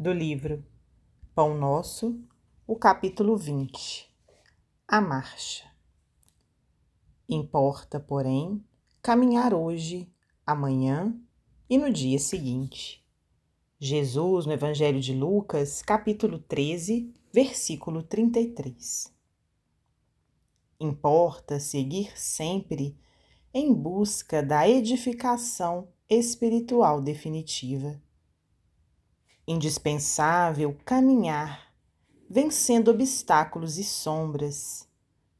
do livro Pão Nosso, o capítulo 20 A Marcha. Importa, porém, caminhar hoje, amanhã e no dia seguinte. Jesus, no Evangelho de Lucas, capítulo 13, versículo 33. Importa seguir sempre em busca da edificação espiritual definitiva. Indispensável caminhar, vencendo obstáculos e sombras,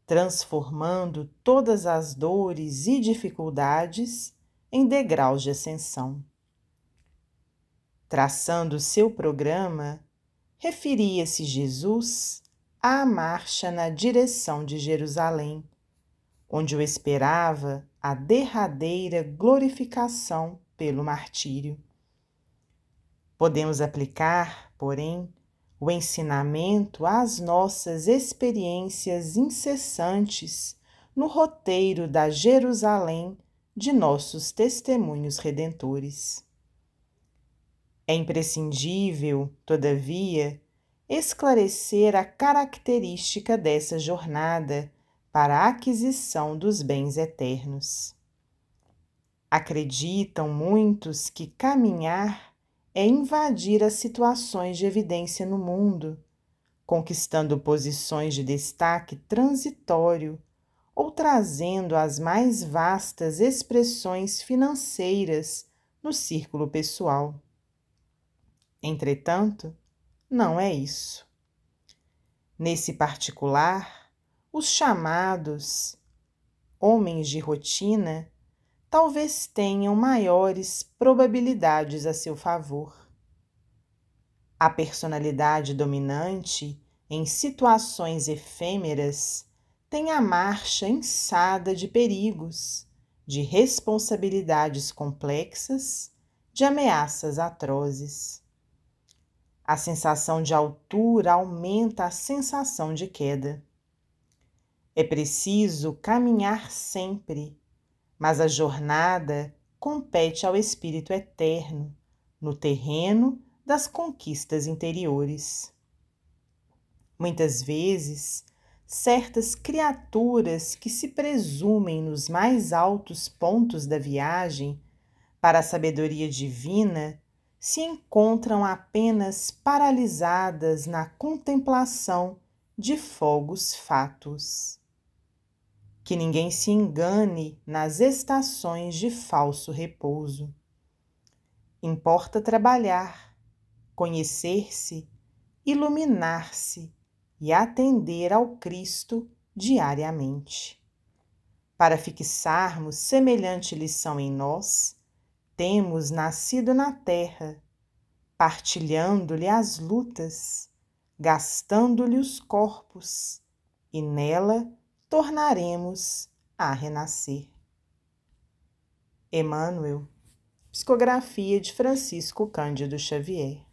transformando todas as dores e dificuldades em degraus de ascensão. Traçando seu programa, referia-se Jesus à marcha na direção de Jerusalém, onde o esperava a derradeira glorificação pelo martírio. Podemos aplicar, porém, o ensinamento às nossas experiências incessantes no roteiro da Jerusalém de nossos testemunhos redentores. É imprescindível, todavia, esclarecer a característica dessa jornada para a aquisição dos bens eternos. Acreditam muitos que caminhar é invadir as situações de evidência no mundo, conquistando posições de destaque transitório ou trazendo as mais vastas expressões financeiras no círculo pessoal. Entretanto, não é isso. Nesse particular, os chamados homens de rotina talvez tenham maiores probabilidades a seu favor. A personalidade dominante em situações efêmeras tem a marcha ensada de perigos, de responsabilidades complexas, de ameaças atrozes. A sensação de altura aumenta a sensação de queda. É preciso caminhar sempre, mas a jornada compete ao Espírito Eterno no terreno das conquistas interiores. Muitas vezes, certas criaturas que se presumem nos mais altos pontos da viagem para a sabedoria divina se encontram apenas paralisadas na contemplação de fogos fatos que ninguém se engane nas estações de falso repouso. Importa trabalhar, conhecer-se, iluminar-se e atender ao Cristo diariamente. Para fixarmos semelhante lição em nós, temos nascido na terra, partilhando-lhe as lutas, gastando-lhe os corpos, e nela tornaremos a renascer. Emmanuel, psicografia de Francisco Cândido Xavier.